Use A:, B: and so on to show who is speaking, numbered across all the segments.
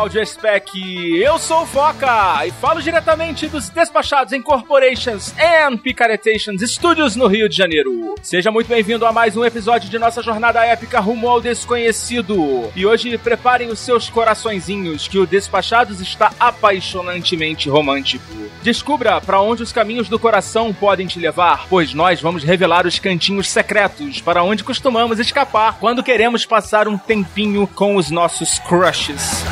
A: Audio Spec. Eu sou o Foca e falo diretamente dos Despachados Incorporations and Picaretations Studios no Rio de Janeiro. Seja muito bem-vindo a mais um episódio de nossa jornada épica rumo ao desconhecido. E hoje preparem os seus coraçõezinhos que o Despachados está apaixonantemente romântico. Descubra para onde os caminhos do coração podem te levar, pois nós vamos revelar os cantinhos secretos para onde costumamos escapar quando queremos passar um tempinho com os nossos crushes.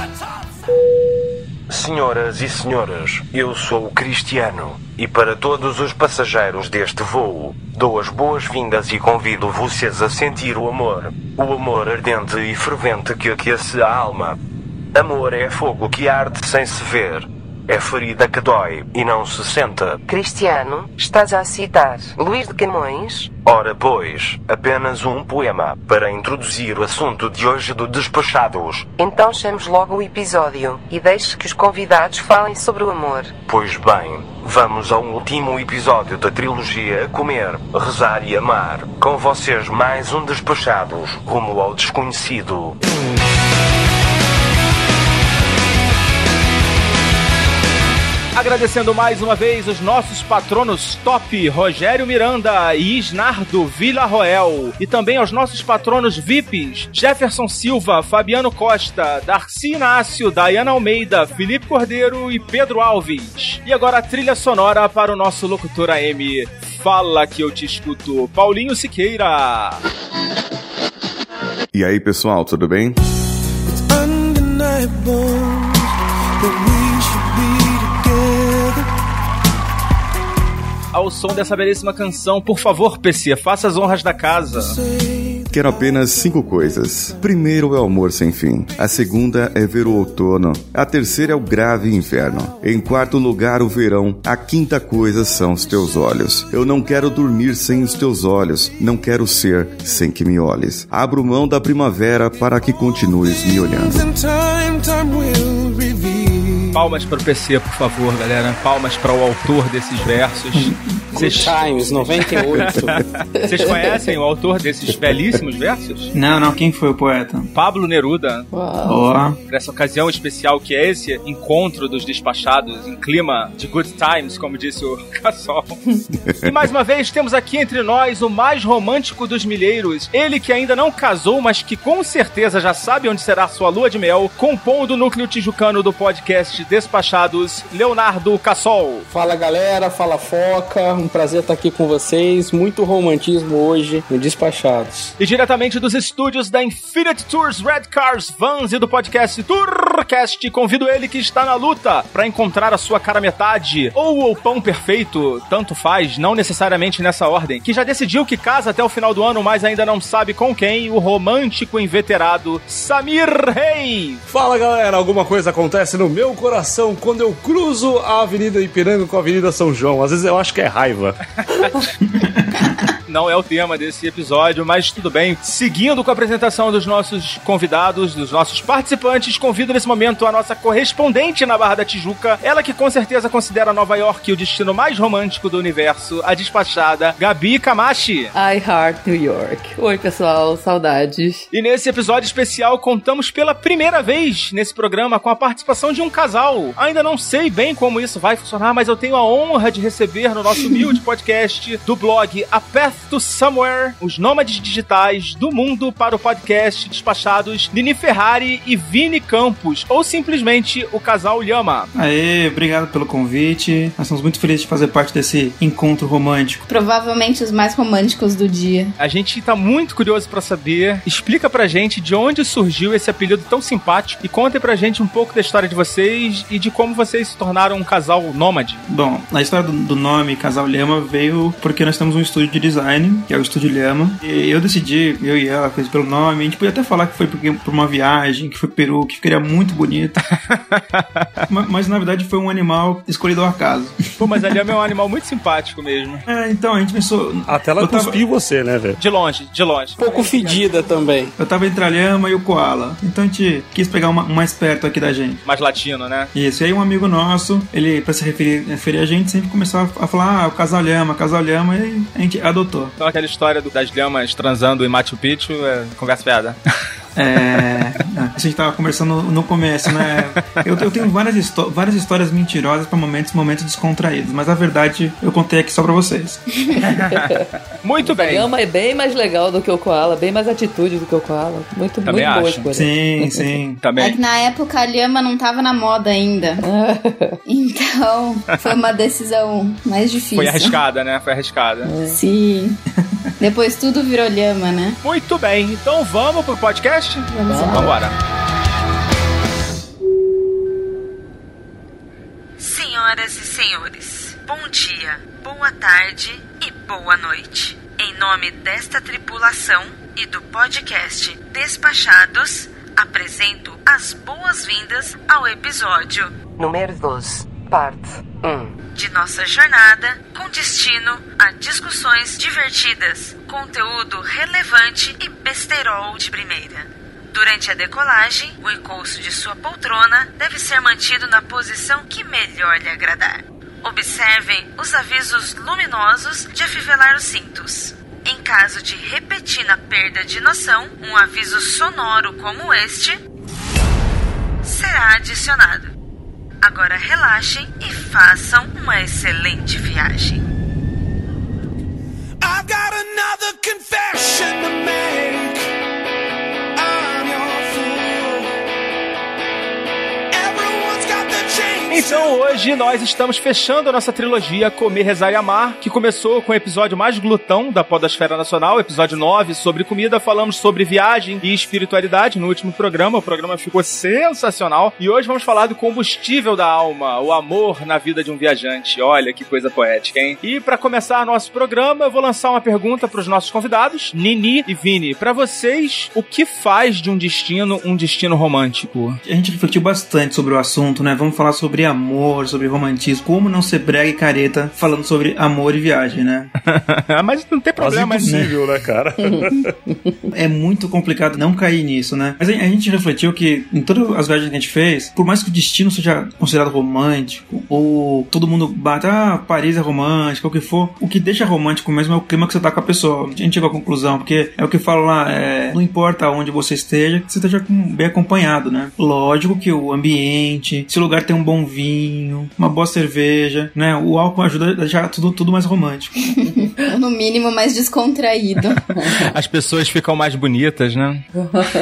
B: Senhoras e senhores, eu sou o Cristiano e para todos os passageiros deste voo dou as boas-vindas e convido vocês a sentir o amor. O amor ardente e fervente que aquece a alma. Amor é fogo que arde sem se ver é ferida que dói e não se senta.
C: Cristiano, estás a citar Luís de Camões?
B: Ora, pois, apenas um poema para introduzir o assunto de hoje do Despachados.
C: Então chamos logo o episódio e deixe que os convidados falem sobre o amor.
B: Pois bem, vamos ao último episódio da trilogia Comer, Rezar e Amar. Com vocês mais um Despachados rumo ao desconhecido.
A: Agradecendo mais uma vez os nossos patronos top, Rogério Miranda e Isnardo Villarroel. E também aos nossos patronos VIPs, Jefferson Silva, Fabiano Costa, Darcy Inácio, Dayana Almeida, Felipe Cordeiro e Pedro Alves. E agora a trilha sonora para o nosso locutor AM. Fala que eu te escuto, Paulinho Siqueira.
D: E aí, pessoal, tudo bem? It's
A: ao som dessa belíssima canção. Por favor, PC, faça as honras da casa.
D: Quero apenas cinco coisas. Primeiro é o amor sem fim. A segunda é ver o outono. A terceira é o grave inverno. Em quarto lugar, o verão. A quinta coisa são os teus olhos. Eu não quero dormir sem os teus olhos. Não quero ser sem que me olhes. Abro mão da primavera para que continues me olhando.
A: Palmas para o PC, por favor, galera. Palmas para o autor desses versos.
E: Vocês... Times, 98.
A: Vocês conhecem o autor desses belíssimos versos?
E: Não, não. Quem foi o poeta?
A: Pablo Neruda.
E: Uau.
A: Nessa ocasião especial que é esse encontro dos despachados em clima de good times, como disse o Cassol. e mais uma vez temos aqui entre nós o mais romântico dos milheiros. Ele que ainda não casou, mas que com certeza já sabe onde será sua lua de mel, compondo o núcleo tijucano do podcast Despachados, Leonardo Cassol.
E: Fala galera, fala foca, um prazer estar aqui com vocês. Muito romantismo hoje no Despachados.
A: E diretamente dos estúdios da Infinite Tours Red Cars Vans e do podcast Tourcast, convido ele que está na luta para encontrar a sua cara metade ou o pão perfeito, tanto faz, não necessariamente nessa ordem, que já decidiu que casa até o final do ano, mas ainda não sabe com quem, o romântico inveterado Samir Rei.
F: Fala galera, alguma coisa acontece no meu coração quando eu cruzo a Avenida Ipiranga com a Avenida São João. Às vezes eu acho que é raiva.
A: Não é o tema desse episódio, mas tudo bem. Seguindo com a apresentação dos nossos convidados, dos nossos participantes, convido nesse momento a nossa correspondente na Barra da Tijuca, ela que com certeza considera Nova York o destino mais romântico do universo, a despachada Gabi Kamashi.
G: I Heart New York. Oi, pessoal, saudades.
A: E nesse episódio especial contamos pela primeira vez nesse programa com a participação de um casal. Ainda não sei bem como isso vai funcionar, mas eu tenho a honra de receber no nosso humilde podcast do blog A Path to Somewhere, os nômades digitais do mundo para o podcast despachados Nini Ferrari e Vini Campos, ou simplesmente o casal Lhama.
E: Aê, obrigado pelo convite. Nós estamos muito felizes de fazer parte desse encontro romântico.
G: Provavelmente os mais românticos do dia.
A: A gente tá muito curioso para saber. Explica pra gente de onde surgiu esse apelido tão simpático e conta pra gente um pouco da história de vocês e de como vocês se tornaram um casal nômade.
E: Bom, a história do, do nome Casal Lhama veio porque nós temos um estúdio de design
H: que é o Estúdio Lhama. E eu decidi, eu e ela, fez pelo nome. A gente podia até falar que foi porque, por uma viagem, que foi Peru, que ficaria muito bonito. mas, mas, na verdade foi um animal escolhido ao acaso.
A: Pô, mas a lhama é um animal muito simpático mesmo.
H: É, então a gente pensou.
F: Até ela cuspiu tava... você, né, velho?
A: De longe, de longe.
E: Pouco fedida também.
H: Eu tava entre a lhama e o koala. Então a gente quis pegar uma, um mais perto aqui da gente.
A: Mais latino, né?
H: Isso. E aí um amigo nosso, ele, pra se referir, referir a gente, sempre começou a falar, ah, o casal lhama, casal lhama, e a gente adotou.
A: Então aquela história do, das lhamas transando em Machu Picchu é conversa fiada.
H: É, a gente tava conversando no começo, né? Eu, eu tenho várias, várias histórias mentirosas para momentos, momentos descontraídos, mas a verdade eu contei aqui só pra vocês.
A: Muito bem.
G: A Gama é bem mais legal do que o Koala, bem mais atitude do que o Koala. Muito, Também muito boa escolha.
H: Sim, sim.
I: Também. É que na época a Lhama não tava na moda ainda. então foi uma decisão mais difícil.
A: Foi arriscada, né? Foi arriscada.
I: É. Sim. Depois tudo virou lhama, né?
A: Muito bem. Então vamos pro podcast? Vamos embora.
J: Senhoras e senhores, bom dia, boa tarde e boa noite. Em nome desta tripulação e do podcast Despachados, apresento as boas-vindas ao episódio
C: número 12, parte 1
J: de nossa jornada com destino a discussões divertidas, conteúdo relevante e besterol de primeira. Durante a decolagem, o encosto de sua poltrona deve ser mantido na posição que melhor lhe agradar. Observem os avisos luminosos de afivelar os cintos. Em caso de repentina perda de noção, um aviso sonoro como este será adicionado. Agora relaxem e façam uma excelente viagem. I've got
A: Então hoje nós estamos fechando a nossa trilogia Comer, Rezar e Amar, que começou com o episódio mais glutão da Podosfera Nacional, episódio 9 sobre comida. Falamos sobre viagem e espiritualidade no último programa. O programa ficou sensacional. E hoje vamos falar do combustível da alma, o amor na vida de um viajante. Olha que coisa poética, hein? E para começar nosso programa, eu vou lançar uma pergunta para os nossos convidados, Nini e Vini. Para vocês, o que faz de um destino um destino romântico?
H: A gente refletiu bastante sobre o assunto, né? Vamos falar sobre amor, sobre romantismo, como não ser brega e careta falando sobre amor e viagem, né?
A: Mas não tem problema,
F: é impossível, né, cara?
H: é muito complicado não cair nisso, né? Mas a gente refletiu que em todas as viagens que a gente fez, por mais que o destino seja considerado romântico, ou todo mundo bate, ah, Paris é romântico, o que for, o que deixa romântico mesmo é o clima que você tá com a pessoa. A gente chegou à conclusão, porque é o que falo lá, é, não importa onde você esteja, que você esteja bem acompanhado, né? Lógico que o ambiente, se o lugar tem um bom vinho, vinho, uma boa cerveja, né? O álcool ajuda a deixar tudo, tudo mais romântico.
I: no mínimo mais descontraído.
A: As pessoas ficam mais bonitas, né?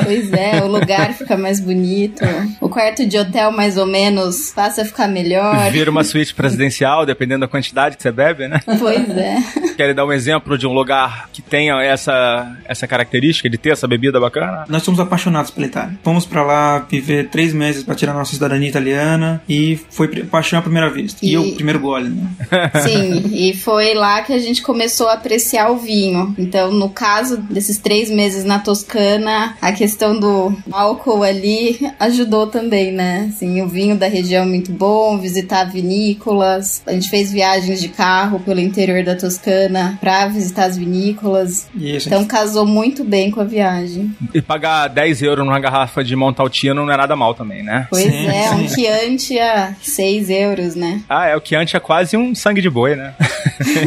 I: Pois é, o lugar fica mais bonito. O quarto de hotel, mais ou menos, passa a ficar melhor.
A: Vira uma suíte presidencial, dependendo da quantidade que você bebe, né?
I: Pois é.
A: Quer dar um exemplo de um lugar que tenha essa, essa característica de ter essa bebida bacana?
H: Nós somos apaixonados pela Itália. Fomos para lá viver três meses para tirar nossa cidadania italiana e foi paixão à primeira vista. E, e o primeiro gole, né?
I: Sim, e foi lá que a gente começou a apreciar o vinho. Então, no caso desses três meses na Toscana, a questão do álcool ali ajudou também, né? Assim, o vinho da região é muito bom, visitar vinícolas. A gente fez viagens de carro pelo interior da Toscana para visitar as vinícolas. Isso. Então, casou muito bem com a viagem.
A: E pagar 10 euros numa garrafa de Montaltino não é nada mal também, né?
I: Pois sim, é, sim. um Chianti a 6 euros, né?
A: Ah, é, o Chianti é quase um sangue de boi, né?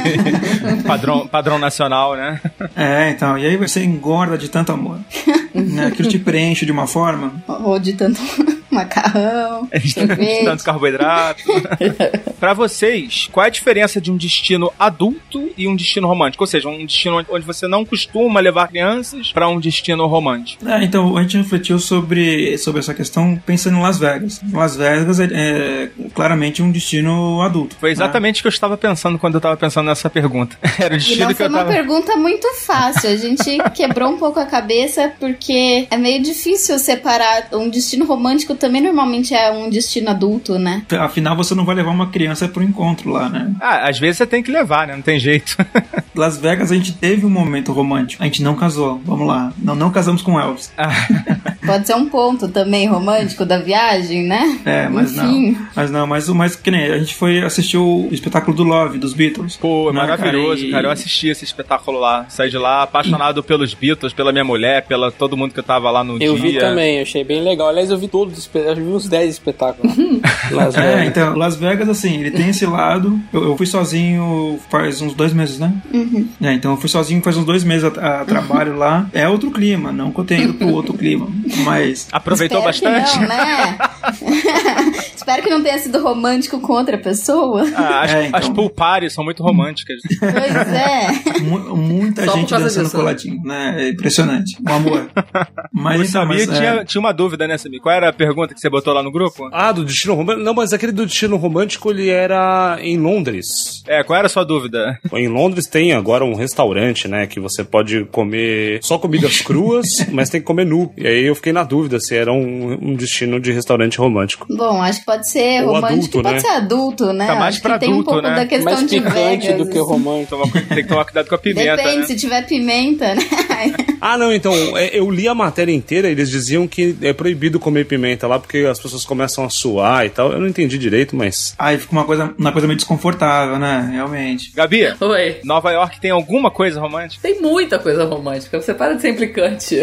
A: padrão, padrão nacional, né?
H: É, então, e aí você engorda de tanto amor. né? Aquilo te preenche de uma forma.
I: Ou de tanto macarrão,
A: tanto carboidrato. para vocês, qual é a diferença de um destino adulto e um destino romântico? Ou seja, um destino onde você não costuma levar crianças para um destino romântico.
H: É, então, a gente refletiu sobre, sobre essa questão pensando em Las Vegas. Las Vegas é, é claramente um destino adulto.
A: Foi exatamente o né? que eu estava pensando quando eu estava pensando nessa pergunta. Era o destino
I: e não
A: que eu
I: tava... foi uma pergunta muito fácil. A gente quebrou um pouco a cabeça porque é meio difícil separar um destino romântico também normalmente é um destino adulto, né?
H: Afinal, você não vai levar uma criança pro encontro lá, né?
A: Ah, às vezes você tem que levar, né? Não tem jeito.
H: Las Vegas a gente teve um momento romântico. A gente não casou. Vamos lá. Não, não casamos com Elvis.
I: Pode ser um ponto também romântico da viagem, né?
H: É, mas
I: Enfim.
H: não. Mas não, mas o mais que nem a gente foi assistir o espetáculo do Love dos Beatles.
A: Pô,
H: Né,
A: maravilhoso,
H: e-
A: cara. Eu assisti esse espetáculo lá. Saí de lá apaixonado pelos Beatles, pela minha mulher, pela todo mundo que eu tava lá no
E: Eu
A: dia.
E: vi também, eu achei bem legal. Aliás, eu vi todos eu vi uns 10 espetáculos. Las
H: É,
E: Vegas.
H: então, Las Vegas, assim, ele tem esse lado. Eu, eu fui sozinho faz uns dois meses, né? É, então eu fui sozinho faz uns dois meses a, a trabalho lá. É outro clima, não que eu tenha ido pro outro clima. Mas.
A: Aproveitou
I: Espero
A: bastante?
I: Que não, né? Espero que não tenha sido romântico com outra pessoa.
A: Ah, as,
H: É, então.
A: as pool parties são muito românticas.
I: Pois é.
H: mu- muita
G: Só
H: gente dançando
G: disso,
H: coladinho, né? É impressionante. Um amor. Mas
A: O
H: então,
A: Samir
H: mas, é,
A: tinha, tinha uma dúvida, né, Samir? Qual era a pergunta que você botou lá no grupo?
F: Ah, do destino romântico? Não, mas aquele do destino romântico ele era em Londres.
A: É, qual era a sua dúvida?
F: Em Londres tem agora um restaurante, né, que você pode comer só comidas cruas, mas tem que comer nu. E aí eu fiquei na dúvida se era um, um destino de restaurante romântico.
I: Bom, acho que pode ser
F: Ou
I: romântico
F: adulto,
I: e pode
F: né?
I: ser adulto, né?
A: Tá mais
I: acho
A: pra
I: que tem um
A: adulto,
I: pouco
A: né?
I: da questão
E: Mais
I: de
E: picante
I: Vegas,
E: do que
I: assim.
E: romântico.
A: Toma- tem que tomar cuidado com a pimenta,
I: Depende,
A: né?
I: se tiver pimenta, né?
F: Ah, não, então, é, eu li a matéria inteira, eles diziam que é proibido comer pimenta lá porque as pessoas começam a suar e tal. Eu não entendi direito, mas.
H: Aí fica uma coisa, uma coisa meio desconfortável, né? Realmente.
A: Gabi,
G: Oi.
A: Nova York tem alguma coisa romântica?
G: Tem muita coisa romântica. Você para de ser implicante.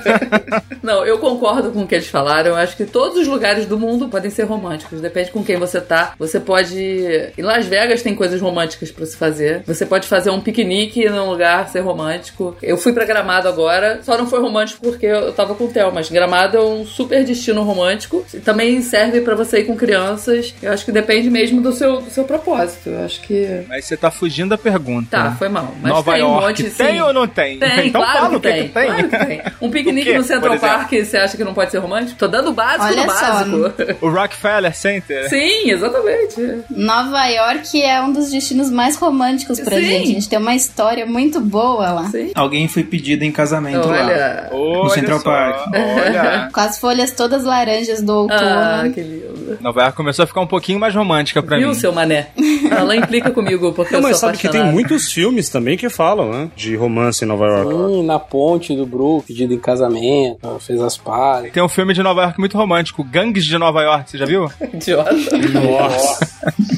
G: Não, eu concordo com o que eles falaram. Eu acho que todos os lugares do mundo podem ser românticos. Depende com quem você tá. Você pode. Em Las Vegas tem coisas românticas pra se fazer. Você pode fazer um piquenique num lugar ser romântico. Eu fui pra Gramado agora. Só não foi romântico porque eu tava com o Theo. Mas Gramado é um super destino romântico. E Também serve pra você ir com crianças. Eu acho que depende mesmo do seu, do seu propósito. Eu acho que.
A: Mas você tá fugindo da pergunta.
G: Tá, foi mal. Mas
A: Nova
G: tem um
A: York
G: monte,
A: tem ou não tem?
G: Tem,
A: então
G: claro
A: fala
G: que
A: o que,
G: tem.
A: que tem.
G: Claro que tem. Um piquenique no Central? Park, você acha que não pode ser romântico? Tô dando o básico
I: Olha
G: do
I: só,
G: básico.
A: O Rockefeller Center.
G: Sim, exatamente.
I: Nova York é um dos destinos mais românticos pra
G: Sim.
I: gente. A gente tem uma história muito boa lá.
G: Sim.
H: Alguém foi pedido em casamento lá.
G: Olha.
A: Olha
H: Central
A: só,
H: Park.
A: Olha.
I: Com as folhas todas laranjas do outono.
G: Ah, que lindo.
A: Nova York começou a ficar um pouquinho mais romântica pra
G: Viu,
A: mim.
G: seu mané? Ela implica comigo porque
F: Não,
G: eu
F: mas
G: sou
F: sabe que tem muitos filmes também que falam, né? De romance em Nova York.
E: Sim, na ponte do Brook, pedido em casamento, fez as pazes.
A: Tem um filme de Nova York muito romântico, Gangues de Nova York, você já viu?
G: Idiota.
F: Nossa.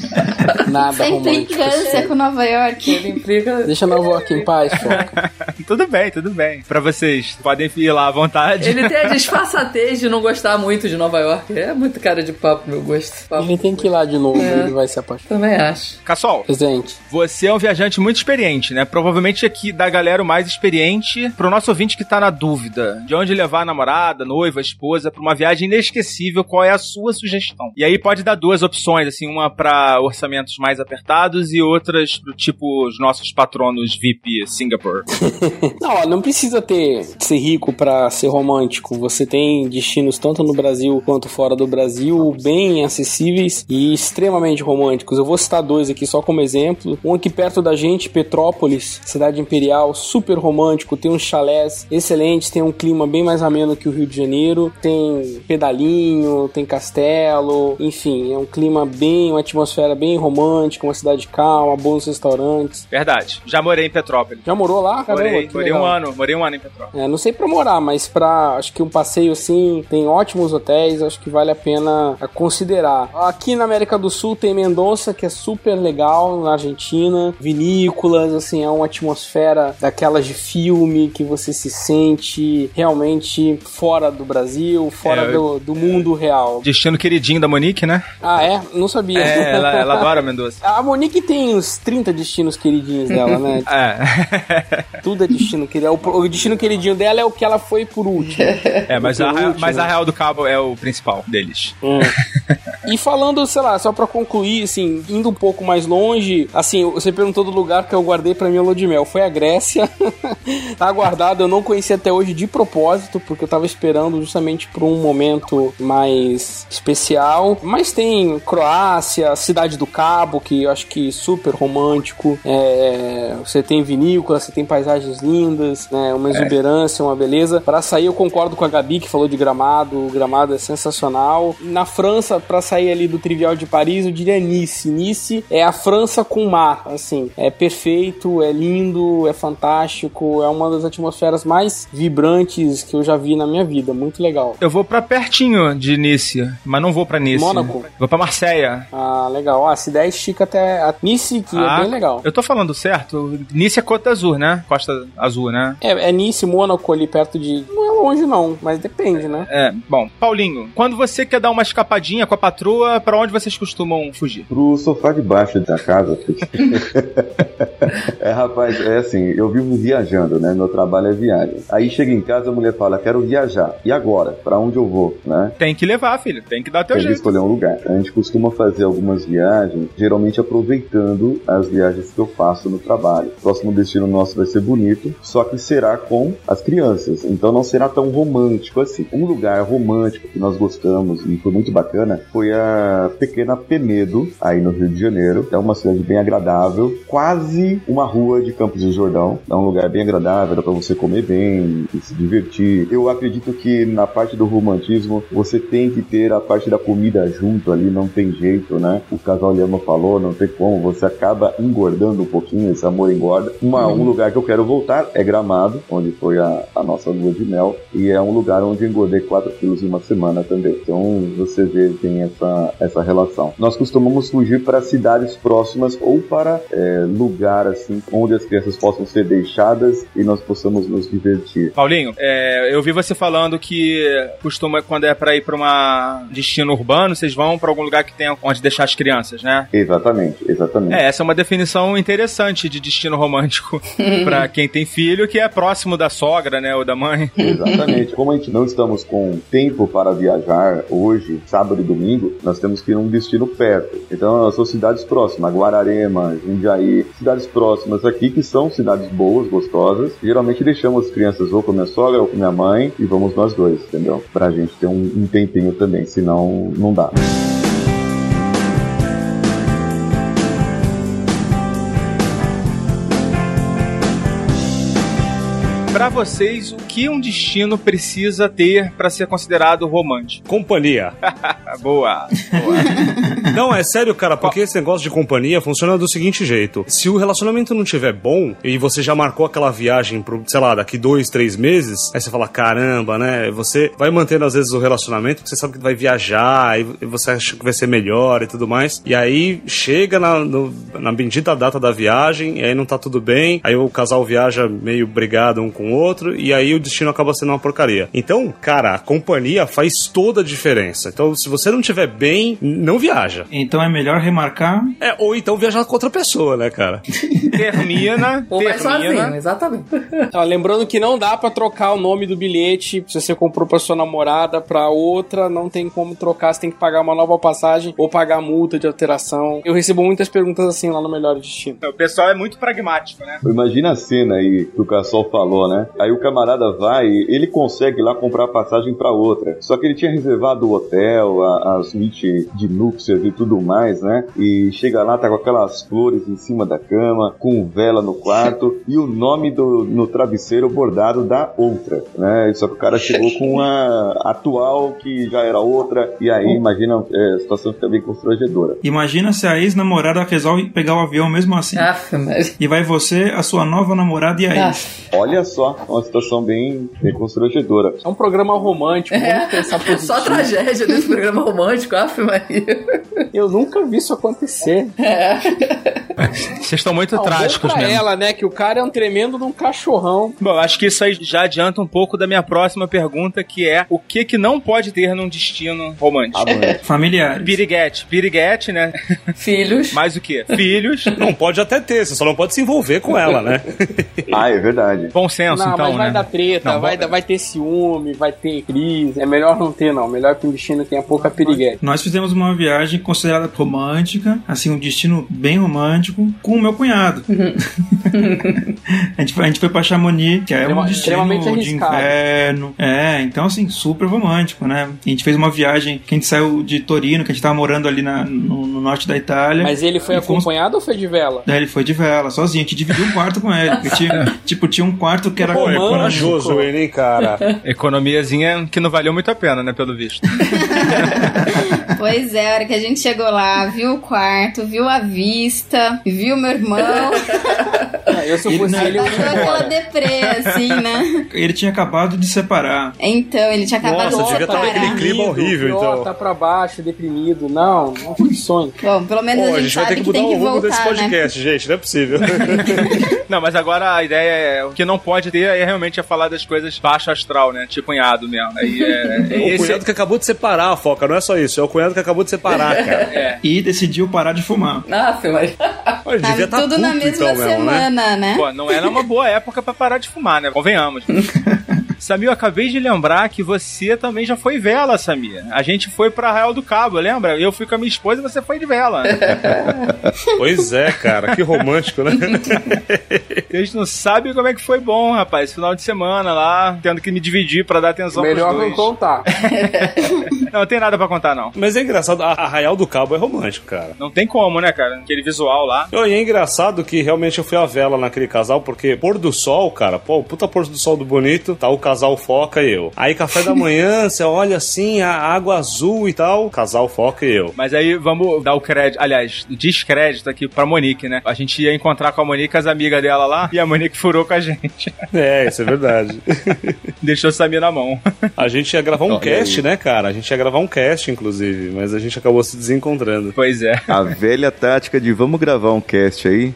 E: Nada
I: Sem
E: romântico.
I: implicância com Nova York.
G: Ele implica.
E: Deixa Nova York em paz, foca.
A: Tudo bem, tudo bem. Pra vocês, podem ir lá à vontade.
G: Ele tem a disfarçatez de não gostar muito de Nova York. É muito cara de papo, meu gosto. Papo.
E: Ele tem que ir lá de novo,
G: É.
E: ele vai se apaixonar.
G: Também acho.
A: Cassol,
E: Presente.
A: você é um viajante muito experiente, né? Provavelmente aqui da galera o mais experiente. Pro nosso ouvinte que tá na dúvida de onde levar a namorada, noiva, esposa pra uma viagem inesquecível, qual é a sua sugestão? E aí pode dar duas opções, assim, uma pra orçamentos mais apertados e outras pro tipo os nossos patronos VIP Singapore.
E: Não, ó, não precisa ter ser rico pra ser romântico. Você tem destinos tanto no Brasil quanto fora do Brasil bem acessíveis e extremamente românticos. Eu vou citar dois aqui só como exemplo. Um aqui perto da gente, Petrópolis, cidade imperial, super romântico. Tem uns chalés excelentes, tem um clima bem mais ameno que o Rio de Janeiro. Tem pedalinho, tem castelo, enfim, é um clima bem, uma atmosfera bem romântica, uma cidade calma, bons restaurantes.
A: Verdade. Já morei em Petrópolis.
E: Já morou lá? Caramba,
A: Morei,
E: que
A: morei
E: legal.
A: um ano, morei um ano em Petrópolis.
E: É, não sei pra morar, mas pra acho que um passeio assim, tem ótimos hotéis, acho que vale a pena a considerar. Aqui na América do Sul tem Mendonça, que é super legal, na Argentina, vinícolas, assim, é uma atmosfera daquelas de filme que você se sente realmente fora do Brasil, fora
A: É,
E: do, do mundo real.
A: Destino queridinho da Monique, né?
E: Ah, é? Não sabia.
A: É, ela, ela adora Mendoza.
E: A Monique tem uns 30 destinos queridinhos dela, né?
A: É.
E: Tudo é destino querido. O, o destino queridinho dela é o que ela foi por último.
A: É, mas a,
E: último.
A: mas a Real do Cabo é o principal deles.
E: Hum. E falando, sei lá, só pra concluir, assim, indo um pouco mais longe, assim, você perguntou do lugar que eu guardei pra minha lua de mel. Foi a Grécia. tá guardado, eu não conheci até hoje de propósito, porque eu tava esperando justamente por um momento mais especial. Mas tem Croácia, Cidade do Cabo, que eu acho que super romântico. É, você tem vinícola, você tem paisagens lindas, né, uma exuberância, uma beleza. Pra sair, eu concordo com a Gabi que falou de Gramado. O Gramado é sensacional. Na França, pra sair sair ali do trivial de Paris, eu diria Nice. Nice é a França com mar, assim. É perfeito, é lindo, é fantástico, é uma das atmosferas mais vibrantes que eu já vi na minha vida. Muito legal.
A: Eu vou pra pertinho de Nice, mas não vou pra Nice.
E: Mônaco.
A: Vou pra Marseille.
E: Ah, legal. Ah, se der, estica até a Nice, que
A: Ah,
E: é bem legal.
A: Eu tô falando certo? Nice é Costa Azul, né? Costa Azul, né?
E: É, é Nice, Mônaco ali perto de. Não é longe, não, mas depende, né?
A: É, bom. Paulinho, quando você quer dar uma escapadinha com a patroa, pra onde vocês costumam fugir?
D: Pro sofá de baixo da casa. é, rapaz, é assim, eu vivo viajando, né? Meu trabalho é viagem. Aí chega em casa, a mulher fala, quero viajar. E agora? Pra onde eu vou, né?
A: Tem que levar, filho. Tem que dar teu
D: Tem que
A: jeito.
D: escolher um lugar. A gente costuma fazer algumas viagens, geralmente aproveitando as viagens que eu faço no trabalho. O próximo destino nosso vai ser bonito, só que será com as crianças. Então não será tão romântico assim. Um lugar romântico que nós gostamos e foi muito bacana foi a pequena Penedo, aí no Rio de Janeiro. É uma cidade bem agradável, quase uma rua de Campos do Jordão. É um lugar bem agradável, dá pra você comer bem e se divertir. Eu acredito que na parte do romantismo você tem que ter a parte da comida junto ali, não tem jeito, né? O casal Lhama falou, não tem como, você acaba engordando um pouquinho, esse amor engorda. Uma, Um lugar que eu quero voltar é Gramado, onde foi a, a nossa lua de mel, e é um lugar onde eu engordei 4 quilos em uma semana também. Então você vê, tem essa, essa relação. Nós costumamos fugir para cidades próximas ou para é, lugar assim, onde as crianças possam ser deixadas e nós possamos nos divertir.
A: Paulinho, é, eu vi você falando que costuma, quando é pra ir pra um destino urbano, vocês vão pra algum lugar que tenha onde deixar as crianças, né?
D: Exatamente, exatamente.
A: É, essa é uma definição interessante de destino romântico pra quem tem filho, que é próximo da sogra, né, ou da mãe.
D: Exatamente. Como a gente não estamos com tempo para viajar hoje, sábado e domingo, nós temos que ir num destino perto. Então, são cidades próximas, Guararema, Jundiaí, cidades próximas aqui que são cidades boas, gostosas. Geralmente deixamos as crianças ou com minha sogra ou com minha mãe e vamos nós dois, entendeu? Pra gente ter um, um tempinho também, senão não dá.
A: Pra vocês, o que um destino precisa ter pra ser considerado romântico?
F: Companhia.
A: boa, boa.
F: Não, é sério, cara, porque esse negócio de companhia funciona do seguinte jeito. Se o relacionamento não tiver bom e você já marcou aquela viagem pro, sei lá, daqui dois, três meses, aí você fala, caramba, né? Você vai mantendo às vezes o relacionamento, porque você sabe que vai viajar e você acha que vai ser melhor e tudo mais. E aí chega na, no- na bendita data da viagem, e aí não tá tudo bem, aí o casal viaja meio brigado um com o outro, e aí o destino acaba sendo uma porcaria. Então, cara, a companhia faz toda a diferença. Então, se você não tiver bem, não viaja.
H: Então é melhor remarcar.
F: É, ou então viajar com outra pessoa, né, cara?
A: Termina,
G: Ou vai sozinho,
A: termina.
G: exatamente.
E: Ó, lembrando que não dá pra trocar o nome do bilhete se você comprou pra sua namorada pra outra, não tem como trocar, você tem que pagar uma nova passagem ou pagar multa de alteração. Eu recebo muitas perguntas assim lá no Melhor Destino.
A: O pessoal é muito pragmático, né?
D: Imagina a cena aí que o Cassol falou, né? Aí o camarada vai, ele consegue lá comprar a passagem pra outra. Só que ele tinha reservado o hotel, a, a suíte de núpcias e tudo mais, né? E chega lá, tá com aquelas flores em cima da cama, com vela no quarto e o nome do, no travesseiro bordado da outra, né? Só que o cara chegou com a atual que já era outra e aí, imagina, é, a situação fica bem constrangedora.
H: Imagina se a ex-namorada resolve pegar o avião mesmo assim.
G: Aff, mas...
H: E vai você, a sua nova namorada e a ex.
D: Olha só, uma situação bem, bem constrangedora.
E: É um programa romântico, positivo.
G: Só tragédia desse programa romântico, Aff, Maria.
E: Eu nunca vi isso acontecer.
A: Vocês estão muito
E: Não,
A: trágicos
E: pra
A: mesmo.
E: ela, né, que o cara é um tremendo de um cachorrão.
A: Bom, acho que isso aí já adianta um pouco da minha próxima pergunta, que é o que que não pode ter num destino romântico?
D: Amante.
H: Familiares.
A: Piriguete. Piriguete, né?
G: Filhos.
A: Mais o quê? Filhos.
F: Não, pode até ter, você só não pode se envolver com ela, né?
D: Ah, é verdade.
A: Bom senso,
E: não,
A: então,
E: mas vai
A: né?
E: dar treta,
A: Não,
E: vai, vai ter ciúme, vai ter crise. É melhor não ter, não. Melhor que um destino tenha pouca piriguete.
H: Nós fizemos uma viagem considerada romântica, assim, um destino bem romântico. com o meu cunhado. a, gente, foi- a gente foi pra Chamonix, que é um destino de inverno. É, então assim, super romântico, né? A gente fez uma viagem que a gente saiu de Torino, que a gente tava morando ali na- no, no norte da Itália.
E: Mas ele foi
H: E fomos-
E: acompanhado ou foi de vela?
H: Daí ele foi de vela, sozinho. A gente dividiu um quarto com ele. porque tinha, tipo, tinha um quarto que era
F: Pô, é
H: romântico.
F: corajoso ele, hein, cara?
A: Economiazinha que não valeu muito a pena, né, pelo visto.
I: Pois é, a hora que a gente chegou lá, viu o quarto, viu a vista, viu meu irmão.
E: Eu, se eu
H: Ele
E: fosse
H: não-
E: ele,
I: Bateu aquela deprê, assim, né?
H: Ele tinha acabado de separar.
I: Então, ele tinha acabado
F: Nossa,
I: de
F: devia estar
I: separar.
F: naquele clima horrível, então.
E: Tá pra baixo, deprimido. Não, não foi sonho.
I: Bom, pelo menos
F: Pô,
I: a
F: a
I: gente
F: gente vai ter
I: sabe
F: que
I: que,
F: mudar
I: tem
F: o
I: que
F: rumo desse
I: né?
F: podcast, gente. Não é possível.
A: Não, mas agora a ideia é. O que não pode ter é realmente é falar das coisas baixo astral, né? Tipo cunhado mesmo. Aí é.
F: o
A: esse-
F: cunhado que acabou de separar, Foca. Não é só isso. É o cunhado que acabou de separar, cara.
H: E decidiu parar de fumar.
G: Aff, mas...
F: Ele
I: Tá
F: devia estar
I: tudo
F: puto,
I: na mesma
F: então, mesmo, né?
I: Né?
A: Pô, não era uma boa época pra parar de fumar, né? Convenhamos. Samir, eu acabei de lembrar que você também já foi vela, Samir. A gente foi pra Arraial do Cabo, lembra? Eu fui com a minha esposa e você foi de vela.
F: Pois é, cara. Que romântico, né?
A: A gente não sabe como é que foi bom, rapaz. Final de semana lá, tendo que me dividir pra dar atenção
E: Melhor
A: pros
E: não
A: dois.
E: contar.
A: Não, tem nada pra contar, não.
F: Mas é engraçado. A Arraial do Cabo é romântico, cara.
A: Não tem como, né, cara? Aquele visual lá.
F: E é engraçado que realmente eu fui a vela naquele casal, porque pôr do sol, cara, pô, puta pôr do sol do bonito, tá o casal foca e eu. Aí café da manhã, você olha assim, a água azul e tal, casal foca e eu.
A: Mas aí vamos dar o crédito, aliás, o descrédito aqui pra Monique, né? A gente ia encontrar com a Monique, as amigas dela lá, e a Monique furou com a gente.
F: É, isso é verdade.
A: Deixou Samir na mão.
F: A gente ia gravar um cast,
D: aí?
F: né, cara? A gente ia gravar um cast, inclusive, mas a gente acabou se desencontrando.
A: Pois é.
D: A velha tática de vamos gravar um cast aí.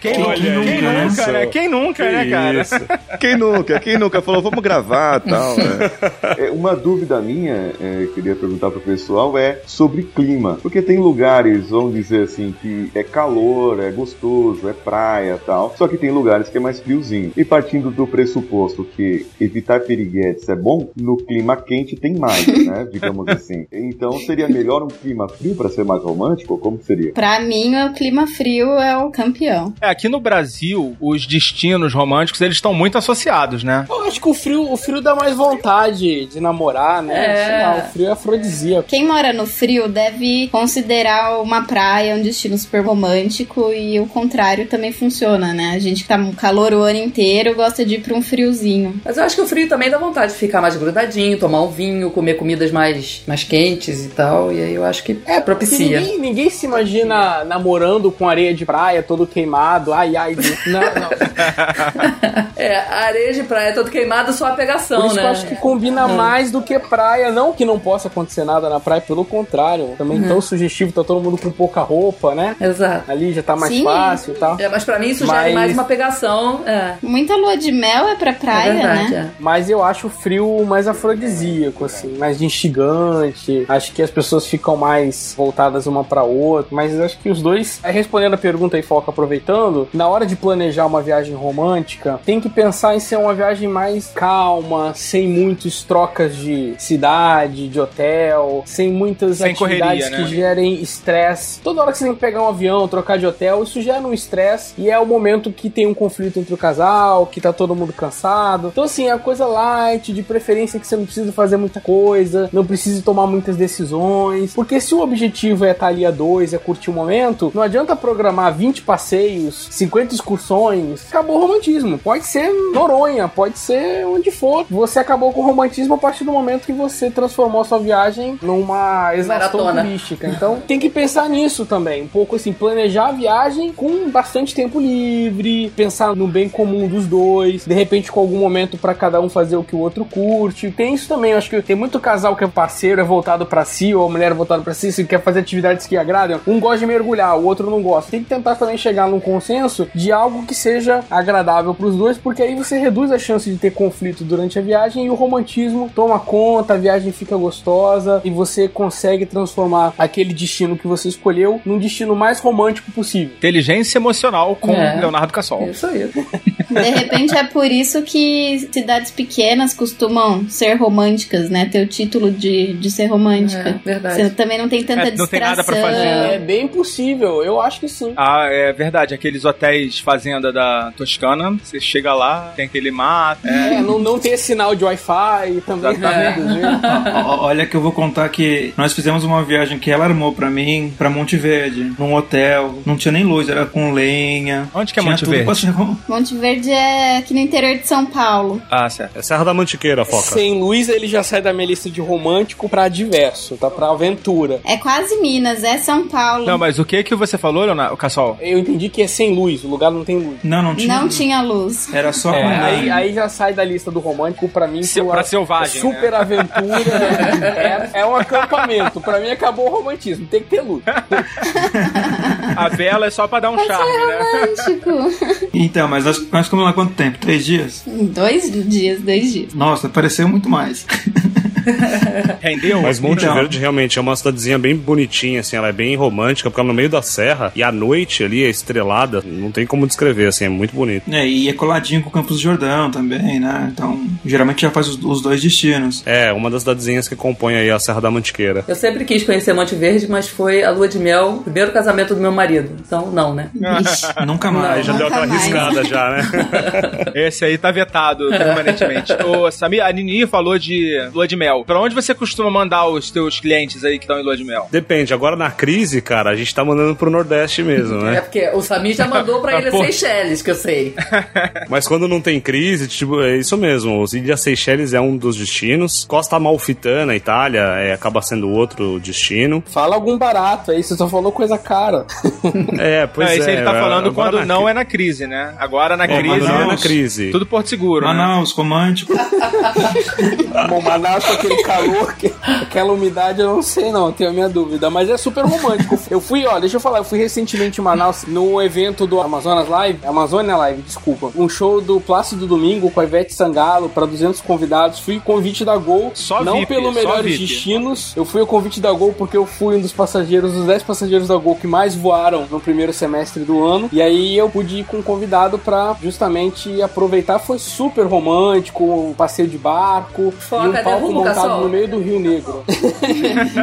A: Quem,
F: Olha
A: quem nunca,
F: isso.
A: né? Quem nunca, né, cara?
F: Isso.
D: Quem nunca? Quem nunca falou vamos gravar tal, né? É, uma dúvida minha, é, queria perguntar pro pessoal, é sobre clima. Porque tem lugares, vamos dizer assim, que é calor, é gostoso, é praia tal. Só que tem lugares que é mais friozinho. E partindo do pressuposto que evitar piriguetes é bom, no clima quente tem mais, né? Digamos assim. Então seria melhor um clima frio para ser mais romântico? Como seria?
I: Pra mim, o clima frio é o campeão.
A: É, aqui no Brasil, os destinos românticos, eles estão muito associados, né?
E: Eu acho que o frio, o frio dá mais vontade de namorar, né?
G: É.
E: Sei lá, o frio é afrodisíaco.
I: Quem mora no frio deve considerar uma praia um destino super romântico e o contrário também funciona, né? A gente que tá no calor o ano inteiro gosta de ir pra um friozinho.
G: Mas eu acho que o frio também dá vontade de ficar mais grudadinho, tomar um vinho, comer comidas mais, mais quentes e tal. E aí eu acho que é, propicia.
E: ninguém, ninguém se imagina namorando com areia de praia, todo queimado. Ai, ai. Não, não.
G: É, a areia de praia toda queimada, só a pegação,
E: Por isso
G: né?
E: que eu acho que combina mais do que praia. Não que não possa acontecer nada na praia, pelo contrário. Também tão sugestivo, tá todo mundo com pouca roupa, né?
G: Exato.
E: Ali já tá mais
I: Sim.
E: fácil e tal.
G: É, mas pra mim isso
E: Mas-
G: gera mais uma pegação. É,
I: Muita lua de mel é pra praia,
G: é verdade,
I: né?
G: é.
E: Mas eu acho o frio mais afrodisíaco, assim, mais instigante. Acho que as pessoas ficam mais voltadas uma pra outra. Mas acho que os dois. Aí, respondendo a pergunta aí, Foca, aproveitando, na hora de planejar uma viagem romântica, tem que pensar em ser uma viagem mais calma, sem muitas trocas de cidade, de hotel, sem muitas
A: Sem
E: atividades
A: correria, né?
E: que gerem estresse. Toda hora que você tem que pegar um avião, trocar de hotel, isso gera um estresse e é o momento que tem um conflito entre o casal, que tá todo mundo cansado. Então, assim, é a coisa light, de preferência que você não precisa fazer muita coisa, não precisa tomar muitas decisões. Porque se o objetivo é estar ali a dois, é curtir o momento, não adianta programar 20 passeios, 50 excursões. Acabou o romantismo. Pode ser Noronha, pode ser onde for. Você acabou com o romantismo a partir do momento que você transformou a sua viagem numa exaustão
G: Maratona.
E: turística. Então tem que pensar nisso também. Um pouco assim, planejar a viagem com bastante tempo livre, pensar no bem comum dos dois, de repente com algum momento pra cada um fazer o que o outro curte. Tem isso também, eu acho que tem muito casal que é parceiro, é voltado pra si, ou a mulher é voltada pra si, se quer fazer atividades que agradam. Um gosta de mergulhar, o outro não gosta. Tem que tentar também chegar num consenso de algo que seja agradável pros dois, porque aí você reduz a chance de ter conflito durante a viagem e o romantismo toma conta, a viagem fica gostosa e você consegue transformar aquele destino que você escolheu num destino mais romântico possível.
A: Inteligência emocional com
G: É.
A: Leonardo Cassol.
G: Isso aí.
I: De repente é por isso que cidades pequenas costumam ser românticas, né? Ter o título de, de ser romântica.
G: É, verdade.
I: Você também não tem tanta
A: É, não tem
I: distração.
A: nada pra fazer, né?
E: É bem possível, eu acho que sim.
A: Ah, é verdade. Aqueles hotéis fazenda da Toscana, você chega lá, tem aquele É.
E: É, não, não tem esse sinal de Wi-Fi também. Né?
H: Olha que eu vou contar que nós fizemos uma viagem que ela armou pra mim, pra Monte Verde, num hotel. Não tinha nem luz, era com lenha.
A: Onde que é Monte Verde?
I: Monte Verde é aqui no interior de São Paulo.
A: Ah, certo.
F: É Serra da Mantiqueira, Foca.
E: Sem luz, ele já sai da minha lista de romântico pra diverso, tá? Pra aventura.
I: É quase Minas, é São Paulo.
A: Não, mas o que que você falou, Leonardo? O Cassol?
E: Eu entendi que é sem luz, o lugar não tem luz.
H: Não, não tinha.
I: Não tinha luz.
H: Era só
E: É,
H: com
E: aí,
H: lenha.
E: aí já sai da lista do romântico pra mim.
A: Se- pra selvagem,
E: Super aventura. é, é um acampamento. Pra mim acabou o romantismo. Tem que ter luz.
A: A vela é só pra dar um charme, né?
I: Romântico.
H: Então, mas nós, nós ficamos lá quanto tempo? Três dias?
I: dois dias, dois dias.
H: Nossa, pareceu muito mais.
A: Rendeu?
F: Mas Monte
H: Então.
F: Verde realmente é uma cidadezinha bem bonitinha, assim, ela é bem romântica, porque ela é no meio da serra e a noite ali é estrelada, não tem como descrever, assim, é muito bonito.
H: É, e é coladinho com o Campos do Jordão também, né? Então, geralmente já faz os, os dois destinos.
F: É, uma das cidadezinhas que compõe aí a Serra da Mantiqueira.
G: Eu sempre quis conhecer Monte Verde, mas foi a lua de mel, primeiro casamento do meu marido. Então, não, né?
I: Vixe.
H: Nunca
I: Não.
H: mais.
F: Aí já deu
I: Nunca
F: aquela
I: mais.
F: riscada já, né?
A: Esse aí tá vetado permanentemente. Ô, Samir, a Nini falou de lua de mel. Pra onde você costuma mandar os teus clientes aí que estão em lua de mel?
F: Depende, agora na crise, cara, a gente tá mandando pro Nordeste mesmo,
G: É
F: né?
G: porque o Samir já mandou pra ele
A: Ah.
G: Seychelles, que eu sei.
F: Mas quando não tem crise, tipo, é isso mesmo. Os Ilhas Seychelles é um dos destinos. Costa Amalfitana, Itália, é, acaba sendo outro destino.
E: Fala algum barato aí, você só falou coisa cara.
F: É, pois
A: não,
F: é.
A: ele tá falando
F: agora
A: quando não
F: cri-
A: é na crise, né? Agora na
F: É,
A: crise.
F: não é na crise.
A: Tudo Porto Seguro, né?
H: Manaus, romântico.
E: Bom, Manaus aquele calor, que- aquela umidade, eu não sei não, tenho a minha dúvida. Mas é super romântico. Eu fui, ó, deixa eu falar, eu fui recentemente em Manaus num evento do Amazonas Live, Amazônia Live, desculpa. Um show do Plácido Domingo com a Ivete Sangalo para 200 convidados. Fui convite da Gol,
A: Só
E: não
A: VIP,
E: pelo melhores destinos. Eu fui o convite da Gol porque eu fui um dos passageiros, dos 10 passageiros da Gol que mais voaram no primeiro semestre do ano. E aí eu pude ir com um convidado pra justamente aproveitar. Foi super romântico, um passeio de barco
G: Foca,
E: e um palco
G: derruba
E: montado no meio do Rio Negro.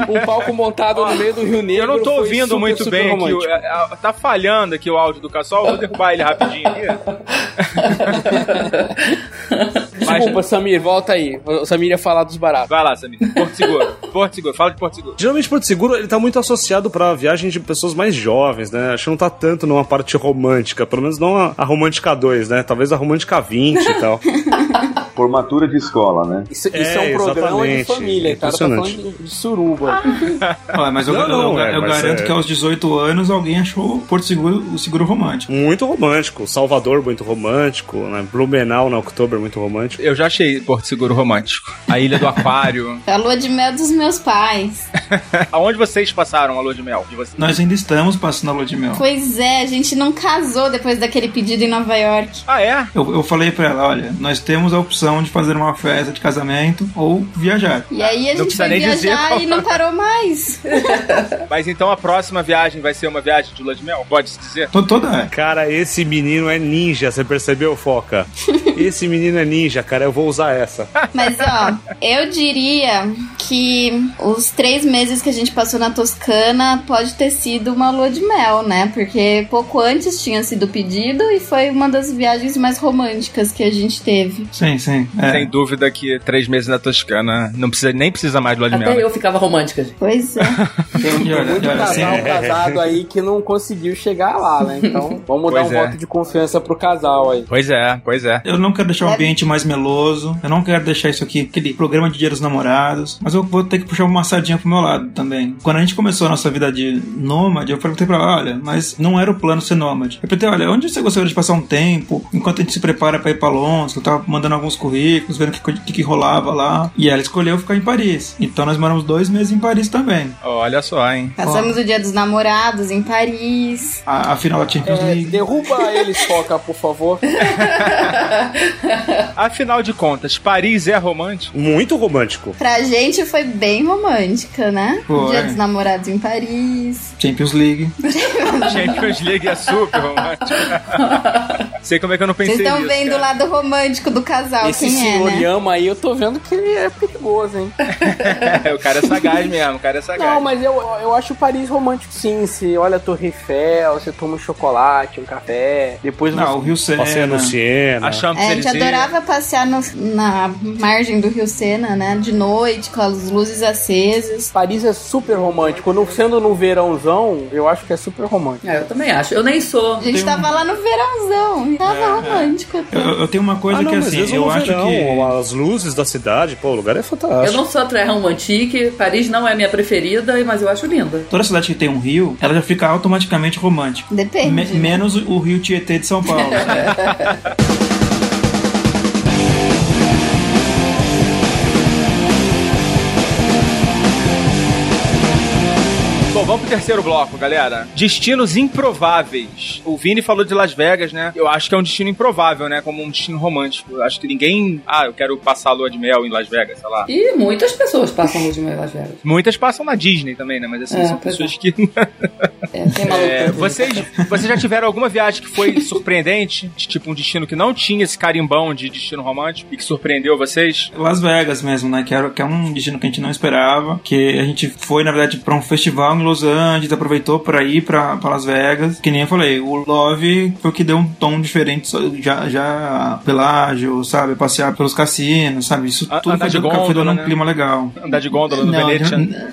E: um palco montado no meio do Rio Negro.
A: Eu não tô ouvindo
E: super,
A: muito
E: super
A: bem aqui. é, Tá falhando aqui o áudio do Cassol. Vou derrubar ele rapidinho aqui.
E: Desculpa, Samir, volta aí. O Samir ia falar dos baratos.
A: Vai lá, Samir. Porto Seguro. Porto Seguro. Fala de Porto Seguro.
F: Geralmente Porto Seguro ele tá muito associado pra viagem de pessoas mais jovens, né? Acho que não tá tanto numa parte romântica, pelo menos não a, a romântica 2, né? Talvez a romântica 20 e tal.
K: Formatura de escola, né?
E: Isso, isso é,
F: É,
E: um programa de família, cara. Tá falando de, de suruba.
H: Ah, mas eu,
F: Não, não,
H: eu-
F: é,
H: eu
F: mas
H: garanto
F: é-
H: que aos 18 anos alguém achou Porto Seguro o seguro romântico.
F: Muito romântico. Salvador, muito romântico. Né? Blumenau, na October, muito romântico.
A: Eu já achei Porto Seguro romântico. A Ilha do Aquário.
I: A lua de mel dos meus pais.
A: Aonde vocês passaram a lua de mel? De vocês?
H: Nós ainda estamos passando a lua de mel.
I: Pois é, a gente não casou depois daquele pedido em Nova York.
A: Ah, é?
H: Eu, eu falei pra ela, olha, nós temos a opção de fazer uma festa de casamento ou viajar.
I: E aí a
A: Não
I: gente foi viajar
A: qual-
I: e não parou mais.
A: Mas então a próxima viagem vai ser uma viagem de lua de mel? Pode-se dizer?
H: To- Toda é.
F: Cara, esse menino é ninja, você percebeu, Foca? Esse menino é ninja, cara, eu vou usar essa.
I: Mas ó, eu diria que os três meses que a gente passou na Toscana pode ter sido uma lua de mel, né? Porque pouco antes tinha sido pedido e foi uma das viagens mais românticas que a gente teve.
H: Sim, sim. É.
A: Sem dúvida que três meses na Toscana não precisa, nem precisa mais de lua de mel.
G: Até
A: né?
G: eu ficava romântica, gente.
I: Pois é.
E: Tem, tem
H: olha,
E: muito
H: olha,
E: casal casado aí que não conseguiu chegar lá, né? Então vamos dar
A: Pois
E: um
A: é.
E: voto de confiança pro casal aí.
A: Pois é, pois é.
H: Eu não quero deixar o ambiente mais meloso. Eu não quero deixar isso aqui, aquele programa de dia dos namorados. Mas eu vou ter que puxar uma sardinha pro meu lado também. Quando a gente começou a nossa vida de nômade, eu perguntei pra ela, olha, mas não era o plano ser nômade. Eu perguntei, olha, onde você gostaria de passar um tempo enquanto a gente se prepara pra ir pra Londres? Eu tava mandando alguns currículos, vendo o que, que, que rolava lá. E ela escolheu ficar em Paris. Então nós moramos dois meses em Paris também.
A: Olha só, hein?
I: Passamos o dia dos namorados em Paris.
H: A, a final da Champions
E: É,
H: League.
E: derruba eles, Foca, por favor.
A: Afinal de contas, Paris é romântico?
F: Muito romântico.
I: Pra gente foi bem romântica, né?
H: Foi.
I: Dia dos namorados em Paris.
H: Champions League.
A: Champions League é super romântico. Sei como é que eu não pensei
I: Vocês estão vendo o lado romântico do casal,
E: Esse
I: quem é,
E: senhor
I: né?
E: Yama aí, eu tô vendo que ele é perigoso, hein?
A: É, o cara é sagaz mesmo, o cara é sagaz.
E: Não, mas eu, eu acho Paris romântico sim. Você olha a Torre Eiffel, você toma um chocolate, um café, depois
H: Não,
E: você...
H: o Rio Sena.
F: Passeia no Siena.
A: A
I: É, a gente adorava passear no- na margem do Rio Sena, né? De noite, com as luzes acesas.
E: Paris é super romântico. No, sendo no verãozão, eu acho que é super romântico.
G: É, eu também acho. Eu nem sou.
I: A gente tava lá no verãozão, tava romântico.
H: Eu, eu tenho uma coisa
F: ah, não,
H: que assim, eu
F: no
H: acho
F: verão,
H: que.
F: As luzes da cidade, pô, o lugar é fantástico.
G: Eu não sou très romantique, Paris não é minha preferida, mas eu acho linda.
H: Toda cidade que tem um rio, ela já fica automaticamente romântica.
I: Depende.
H: Me- menos o Rio Tietê de São Paulo.
A: vamos pro terceiro bloco, galera. Destinos improváveis. O Vini falou de Las Vegas, né? Eu acho que é um destino improvável, né? Como um destino romântico. Eu acho que ninguém. Ah, eu quero passar a lua de mel em Las Vegas, sei lá.
G: E muitas pessoas passam luz de Las Vegas.
A: Muitas passam na Disney também, né? Mas assim,
G: É,
A: são pessoas que.
G: É, tem maluco
A: É, vocês, vocês já tiveram alguma viagem que foi surpreendente? De, tipo, um destino que não tinha esse carimbão de destino romântico e que surpreendeu vocês?
H: Las Vegas mesmo, né? Que, era, que é um destino que a gente não esperava. Que a gente foi, na verdade, pra um festival em Los Angeles, aproveitou pra ir pra, pra Las Vegas. Que nem eu falei, o Love foi o que deu um tom diferente. Já, já pelágio, sabe? Passear pelos cassinos, sabe? Isso
A: A-
H: tudo foi
A: de
H: dando, foi
A: gôndola,
H: um
A: né?
H: clima legal.
A: Andar de gôndola no
H: Não?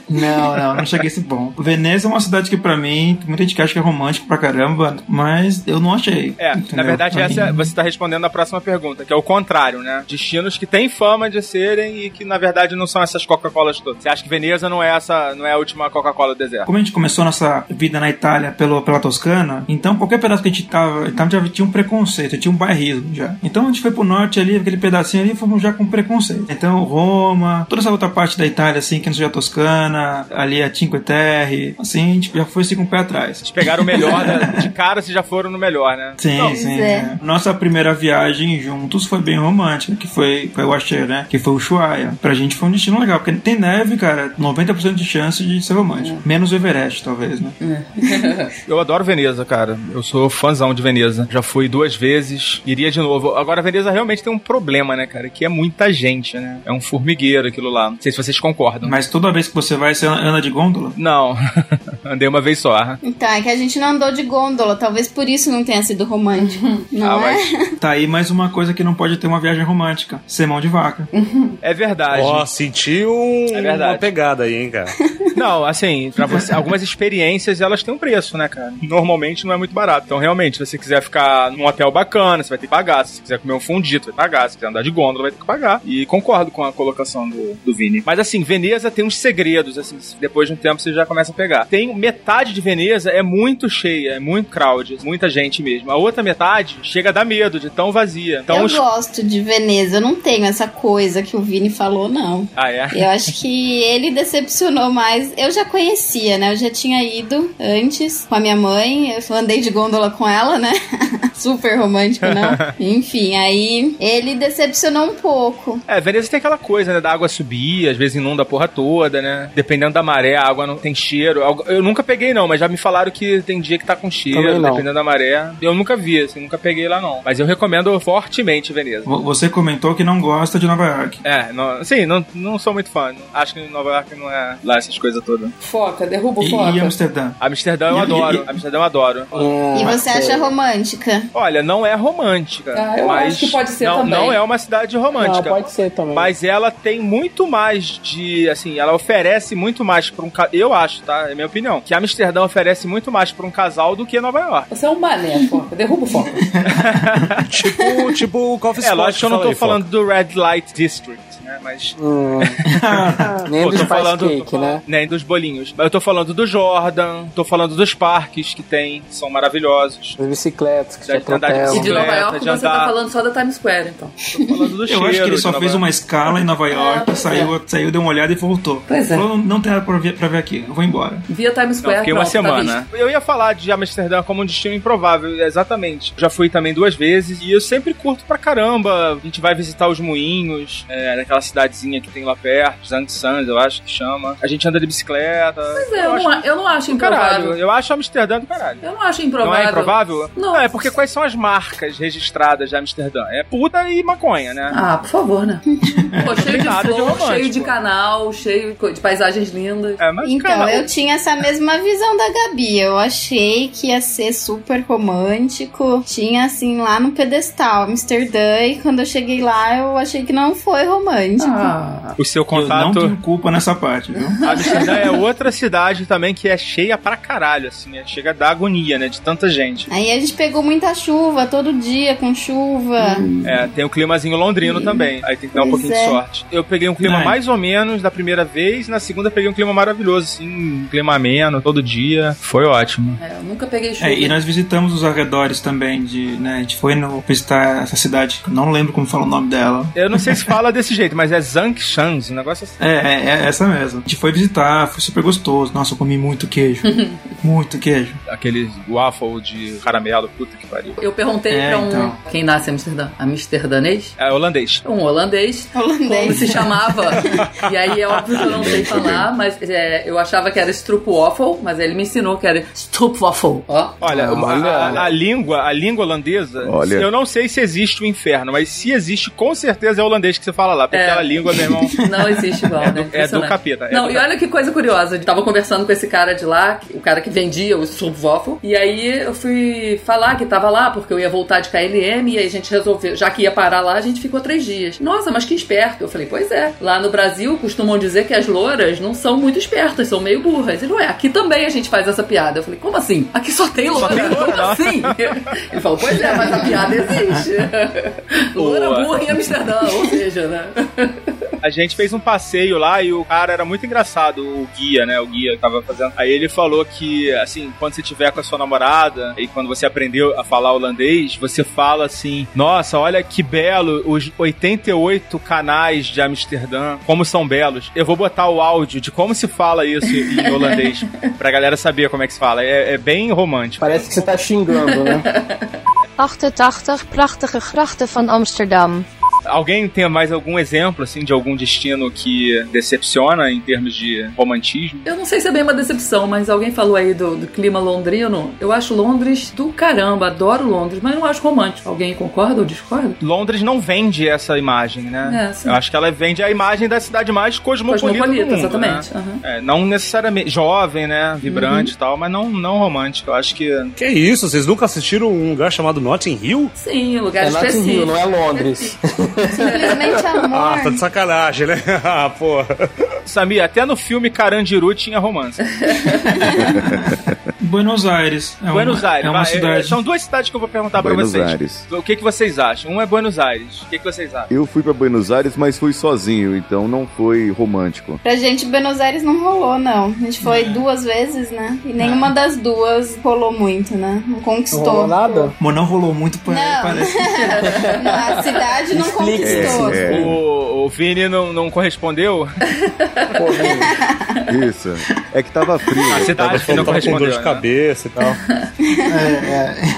H: Não, não, não cheguei a esse ponto. Veneza é uma cidade que pra mim, muita gente que acha que é romântico pra caramba, mas eu não achei.
A: É, na
H: entendeu?
A: verdade,
H: Pra
A: essa você tá respondendo a próxima pergunta, que é o contrário, né? Destinos que têm fama de serem e que, na verdade, não são essas Coca-Colas todas. Você acha que Veneza não é essa, não é a última Coca-Cola do deserto?
H: Como a gente começou nossa vida na Itália pelo, pela Toscana, então qualquer pedaço que a gente tava, então já tinha um preconceito, tinha um bairrismo já. Então a gente foi pro norte ali, aquele pedacinho ali, fomos já com preconceito. Então Roma, toda essa outra parte da Itália, assim, que não seja a Toscana, ali a Cinque Terre, assim, a gente já foi assim com o pé atrás.
A: Vocês pegaram o melhor, né? de cara vocês já foram no melhor, né?
H: Sim,
A: Não,
H: sim.
I: é.
H: é. Nossa primeira viagem juntos foi bem romântica, que foi, foi eu achei, né? Que foi o Ushuaia. Pra gente foi um destino legal, porque tem neve, cara, 90% de chance de ser romântico. Menos o Everest, talvez, né?
A: Eu adoro Veneza, cara. Eu sou fãzão de Veneza. Já fui duas vezes, iria de novo. Agora, Veneza realmente tem um problema, né, cara? Que é muita gente, né? É um formigueiro aquilo lá. Não sei se vocês concordam.
H: Mas toda vez que você vai, você anda de gôndola?
A: Não. Andei uma vez só.
I: Então, é que a gente não andou de gôndola, talvez por isso não tenha sido romântico. Não
A: Ah,
I: é?
H: Tá aí mais uma coisa que não pode ter uma viagem romântica: ser mão de vaca.
A: É verdade.
F: Ó, senti um,
A: É verdade.
F: uma pegada aí, hein, cara.
A: Não, assim, pra você, algumas experiências elas têm um preço, né, cara? Normalmente não é muito barato. Então, realmente, se você quiser ficar num hotel bacana, você vai ter que pagar. Se você quiser comer um fundido, vai pagar. Se quiser andar de gôndola, vai ter que pagar. E concordo com a colocação do, do Vini. Mas, assim, Veneza tem uns segredos, assim, depois de um tempo você já começa a pegar. Tem metade de Veneza é muito cheia, é muito crowd, muita gente mesmo. A outra metade chega a dar medo de tão vazia. Então,
I: eu
A: os-
I: gosto de Veneza, eu não tenho essa coisa que o Vini falou, não.
A: Ah, é?
I: Eu acho que ele decepcionou mais. Eu já conhecia, né? Eu já tinha ido antes com a minha mãe. Eu andei de gôndola com ela, né? Super romântico, não? Enfim, aí ele decepcionou um pouco.
A: É, Veneza tem aquela coisa, né? Da água subir, às vezes inunda a porra toda, né? Dependendo da maré, a água não tem cheiro. Eu nunca peguei, não, mas já me falaram que tem dia que tá com cheiro, dependendo da maré. Eu nunca vi, assim, nunca peguei lá, não. Mas eu recomendo fortemente Veneza.
H: Vo- Você comentou que não gosta de Nova York.
A: É, não, sim, não, não sou muito fã. Acho que Nova York não é lá essas coisas todas.
G: Foca, derruba o
H: E,
G: foca.
H: e Amsterdã?
A: Amsterdã eu
H: E-
A: adoro.
H: e-
A: Amsterdã eu adoro.
I: E você acha romântica?
A: Olha, não é romântica.
G: Ah, eu
A: mas
G: acho que pode ser
A: não,
G: também.
A: Não é uma cidade romântica.
E: Não, pode ser também.
A: Mas ela tem muito mais de, assim, ela oferece muito mais pra um eu acho, tá? É minha opinião, que Amsterdã oferece muito mais pra um casal do que Nova York.
G: Você é um mané, foca. Derruba o foca.
F: tipo, tipo o Coffee
A: É, lógico que eu não tô
F: aí,
A: falando do Red Light District, né? Mas
E: Hum. Nem
A: Pô,
E: do
A: tô
E: Spice
A: falando-
E: Cake, né?
A: nem dos bolinhos. Mas eu tô falando do Jordan, tô falando dos parques que tem, que são maravilhosos.
E: As bicicletas que
A: Já andar de
E: atropelam.
G: E de Nova
A: bicicleta,
G: York
A: de
G: você tá
A: andar.
G: falando só da Times Square, então.
A: Tô falando do
H: Eu
A: cheiro.
H: acho que ele só fez uma escala em Nova York, saiu, saiu, deu uma olhada e voltou.
G: Pois é.
H: Falou, não tem nada pra ver, pra ver aqui, eu vou embora.
G: Via Times
A: Não,
G: Square,
A: fiquei uma
G: pronto, tá
A: semana.
G: visto.
A: eu ia falar de Amsterdã como um destino improvável, exatamente. Já fui também duas vezes e eu sempre curto pra caramba. A gente vai visitar os moinhos, é, naquela cidadezinha que tem lá perto, Zandsands, eu acho que chama. A gente anda de bicicleta.
G: Pois é, eu, não, eu não acho
A: do caralho.
G: improvável.
A: Eu acho Amsterdã do caralho.
G: Eu não acho
A: Não
G: improvável.
A: é improvável?
G: Não.
A: é porque quais são as marcas registradas de Amsterdã? É puta e maconha, né?
G: Ah, por favor, né? Pô, cheio de flor, cheio de canal, cheio de paisagens lindas.
A: É, mas
I: Então, eu tinha essa mesma visão da Gabi. Eu achei que ia ser super romântico. Tinha, assim, lá no pedestal, Amsterdã. E quando eu cheguei lá, eu achei que não foi romântico.
G: Ah,
A: o seu
H: Eu não
A: contato.
H: tenho culpa nessa parte, viu?
A: Amsterdã é outra cidade também que é cheia pra caralho, assim, é, chega da agonia, né? De tanta gente.
I: Aí a gente pegou muita chuva, todo dia com chuva.
A: É, tem o climazinho londrino também. Aí tem que dar um
I: Pois
A: pouquinho
I: é.
A: de sorte. Eu peguei um clima
H: É.
A: mais ou menos da primeira vez, na segunda peguei um clima maravilhoso, assim, um clima ameno todo dia. Foi ótimo.
G: é, eu nunca peguei chuva.
H: É, e nós visitamos os arredores também de, né, a gente foi no, visitar essa cidade, que eu não lembro como fala o nome dela.
A: Eu não sei se fala desse jeito, mas é Zangshans, um negócio assim.
H: É, é, é essa mesmo. A gente foi visitar, foi super gostoso. Nossa, eu comi muito queijo. muito queijo.
A: Aquele waffle de caramelo, puta que pariu.
G: Eu perguntei
H: É,
G: pra um.
H: então.
G: Quem nasce em Amsterdã? Amsterdanês?
A: É holandês.
G: Um holandês.
I: Holandês.
G: Como se chamava. e aí é óbvio que eu não sei falar, mas é, eu achava que era Stroopwafel, mas ele me ensinou que era Stroopwafel. Ó.
A: Olha, uma-
E: Olha.
A: a, a língua, a língua holandesa,
D: Olha.
A: eu não sei se existe o inferno, mas se existe, com certeza é holandês que você fala lá, porque
G: É.
A: aquela língua, meu irmão,
G: Não existe igual, né?
A: do
G: Impressionante.
A: capeta, é
G: Não,
A: do
G: e olha que coisa curiosa. Eu tava conversando com esse cara de lá, o cara que vendia o Stroopwafel, e aí eu fui falar que tava lá, porque eu ia voltar de KLM, e aí a gente resolveu, já que ia parar lá, a gente ficou três dias. Nossa, mas que esperto. Eu falei, pois é. Lá no Brasil costumam dizer que as louras não são muito espertas, são meio burras. Ele, ué, aqui também a gente faz essa piada. Eu falei, como assim? Aqui só tem loura.
A: tem loura,
G: como assim? Ele falou, pois é, mas a piada existe. loura burra em Amsterdã, ou seja, né?
A: A gente fez um passeio lá e o cara era muito engraçado, o guia, né? O guia tava fazendo. Aí ele falou que, assim, quando você tiver com a sua namorada e quando você aprendeu a falar holandês, você fala assim: Nossa, olha que belo os 88 canais de Amsterdã, como são belos. Eu vou botar o áudio de como se fala isso em holandês pra galera saber como é que se fala. É, é bem romântico.
E: Parece que você tá xingando, né?
L: 88 prachtige grachten van Amsterdam.
A: Alguém tem mais algum exemplo, assim, de algum destino que decepciona em termos de romantismo?
G: Eu não sei se é bem uma decepção, mas alguém falou aí do, do clima londrino. Eu acho Londres do caramba, adoro Londres, mas não acho romântico. Alguém concorda ou discorda?
A: Londres não vende essa imagem, né?
G: É, sim.
A: Eu acho que ela vende a imagem da cidade mais cosmopolita,
G: Cosmopolita,
A: do mundo,
G: exatamente.
A: né?
G: aham.
A: É, não necessariamente jovem, né? Vibrante e tal, mas não, não romântico. Eu acho que.
F: Que isso? Vocês nunca assistiram um lugar chamado Notting Hill?
G: Sim, lugar
E: É Notting
G: específico.
E: Hill, não é Londres.
I: Simplesmente amor.
F: Ah, tá de sacanagem, né? ah, pô.
A: Samir, até no filme Carandiru tinha romance.
H: Buenos Aires. É
A: Buenos
H: uma,
A: Aires.
H: É uma
A: vai,
H: cidade.
A: São duas cidades que eu vou perguntar pra
D: Buenos
A: vocês.
D: Aires.
A: O que, que vocês acham? Um é Buenos Aires. O que, que vocês acham?
D: Eu fui pra Buenos Aires, mas fui sozinho, então não foi romântico.
I: Pra gente, Buenos Aires não rolou, não. A gente foi duas vezes, né? E nenhuma das duas rolou muito, né? Não
E: Não
I: conquistou.
E: rolou nada?
H: Mas não rolou muito, pa-
I: Não.
H: parece.
I: Não, a cidade não
E: Explique.
I: conquistou.
D: É, é.
A: O, o Vini não, não correspondeu?
E: Pô,
D: Isso. É que tava frio.
A: A
D: né?
A: cidade
F: Tava
A: não
F: com dor de
A: né?
F: cabeça e tal.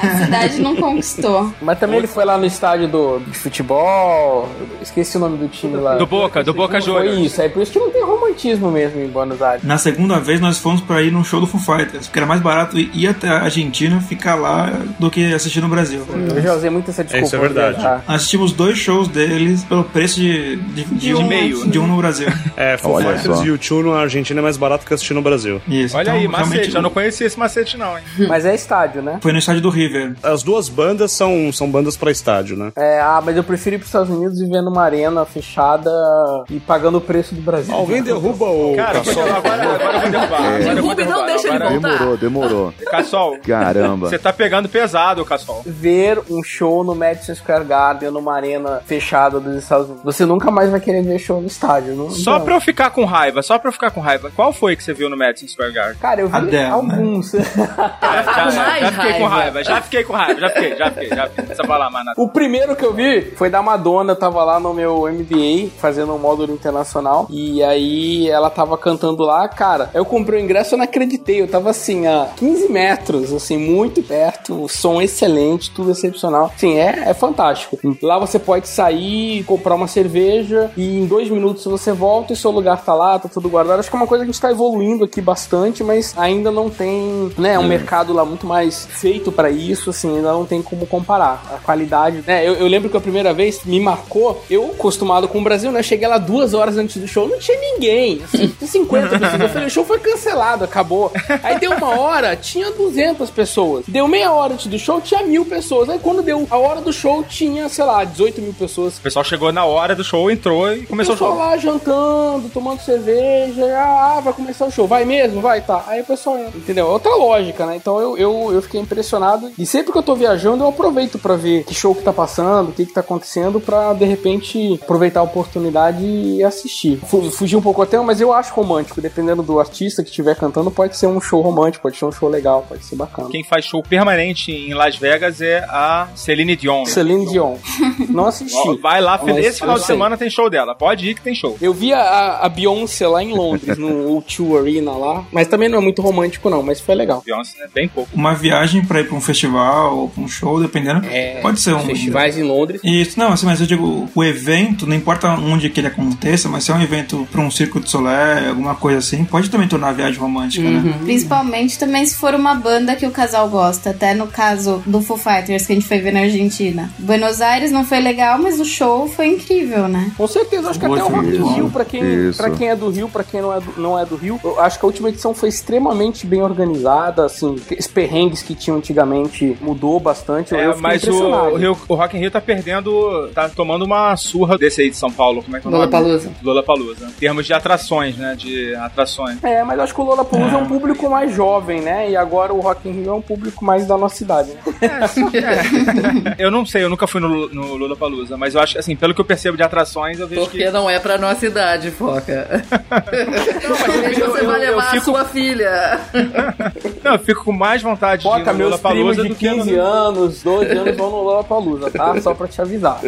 I: A cidade não conquistou.
E: Mas também ele foi lá no estádio do, de futebol. Esqueci o nome do time lá.
A: Do Boca, do Boca
E: Foi
A: Juniors.
E: isso, é por isso que não tem romantismo mesmo em Buenos Aires.
H: Na segunda vez nós fomos pra ir num show do Foo Fighters, porque era mais barato ir até a Argentina, ficar lá, do que assistir no Brasil.
E: Eu já usei muito essa desculpa.
F: isso é verdade.
E: viajar.
H: Assistimos dois shows deles pelo preço de, de, de,
A: um
H: um,
A: meio.
H: de um no Brasil.
F: É, Foo
D: Olha
F: Fighters
D: só.
F: e U2 na Argentina é mais barato que assistir no Brasil.
H: Isso.
A: Olha
H: então,
A: aí,
H: realmente,
A: macete. Eu não conhecia esse macete, não, hein?
E: Mas é estádio, né?
H: Foi no estádio do River.
F: As duas bandas são, são bandas pra estádio, né?
E: É, ah, mas eu prefiro ir pros Estados Unidos e ver numa arena fechada e pagando o preço do Brasil.
F: Alguém derruba derruba o
A: Cara,
F: Cassol.
A: agora, agora eu vou derrubar.
D: É.
A: Agora eu vou
G: Derruba e não deixa ele voltar.
D: Demorou, demorou.
A: Cassol,
D: Caramba.
A: você tá pegando pesado, Cassol.
E: Ver um show no Madison Square Garden, numa arena fechada dos Estados Unidos. Você nunca mais vai querer ver show no estádio. Não,
A: Só
E: não.
A: pra eu ficar com raiva, só pra ficar com raiva. Qual foi que você viu no Madison Square Garden?
E: Cara, eu vi
H: Adele, né?
E: alguns.
A: Ah,
G: ficar com mais
A: já fiquei com
G: raiva.
A: raiva, já fiquei com raiva, já fiquei, já fiquei, já fiquei. Não precisa falar mais nada.
E: O primeiro que eu vi foi da Madonna, eu tava lá no meu MBA, fazendo um módulo internacional, e aí ela tava cantando lá, cara, eu comprei o ingresso, eu não acreditei, eu tava assim, a 15 metros, assim, muito perto, o som excelente, tudo excepcional, sim, é, é fantástico. Lá você pode sair, comprar uma cerveja, e em dois minutos você volta e seu lugar tá lá, tá tudo guardado, acho que é uma coisa que a gente tá evoluindo aqui bastante, mas ainda não tem, né, um mercado lá muito mais feito pra isso, assim, ainda não tem como comparar a qualidade, né? Eu, eu lembro que a primeira vez me marcou, eu acostumado com o Brasil, né? Cheguei lá duas horas antes do show, não tinha ninguém, assim, tinha 50 pessoas. Eu falei, o show foi cancelado, acabou. Aí deu uma hora, tinha 200 pessoas. Deu meia hora antes do show, tinha mil pessoas. Aí quando deu a hora do show, tinha, sei lá, 18 mil pessoas.
A: O pessoal chegou na hora do show, entrou e começou o show.
E: lá jantando, tomando cerveja, ah, vai começar o show, vai mesmo? Vai, tá. Aí o pessoal entra, entendeu? Outra lógica, né? Então eu, eu, eu fiquei impressionado. E sempre que eu tô viajando, eu aproveito pra ver que show que tá passando, o que que tá acontecendo, pra de repente aproveitar a oportunidade e assistir. Fu- Fugir um pouco até, mas eu acho romântico, dependendo do artista que estiver cantando, pode ser um show romântico, pode ser um show legal, pode ser bacana.
A: Quem faz show permanente em Las Vegas é a Celine Dion.
E: Celine Dion. Não assisti.
A: Vai lá, esse final de semana tem show dela. Pode ir que tem show.
E: Eu vi a, a Beyoncé lá em Londres, no O2 Arena lá, mas também não é muito romântico não, mas foi legal.
A: Beyoncé, né? Bem pouco.
H: Uma viagem pra ir pra um festival ou pra um show, dependendo.
E: É,
H: pode ser um.
E: Festivais em Londres.
H: Isso, não, assim, mas eu digo, o evento, não importa onde que ele aconteça, mas se é um evento pra um circo de solé, alguma coisa assim, pode também tornar a viagem romântica, né?
I: Principalmente também se for uma banda que o casal gosta. Até no caso do Foo Fighters que a gente foi ver na Argentina. Buenos Aires não foi legal, mas o show foi incrível, né?
E: Com certeza, acho que até o Rock in Rio, pra quem,
D: isso.
E: pra quem é do Rio, pra quem não é do, não é do Rio, eu acho que a última edição foi extremamente bem organizada, assim, os perrengues que tinham antigamente mudou bastante.
A: É, mas o, o, Rio- o Rock in Rio tá perdendo, tá tomando uma surra desse aí de São Paulo. Como é que é o nome?
G: Lollapalooza.
A: Lollapalooza. Em termos de atrações, né? De atrações.
E: É, mas eu acho que o Lollapalooza é um público mais jovem, né? E agora o Rock in Rio é um público mais da nossa idade, né?
A: Eu não sei, eu nunca fui no, no Lollapalooza, mas eu acho que, assim, pelo que eu percebo de atrações, eu vejo
G: Porque
A: que...
G: não é pra nossa idade, foca.
A: Não, mas eu,
G: Você
A: eu,
G: vai
A: eu, eu
G: levar a
A: fico,
G: sua filha.
A: não, eu fico com mais vontade de ir
E: Bota
A: no
E: meus primos de
A: do que no
E: 15 anos, 12 anos vão no Lollapalooza, tá? Só pra te avisar.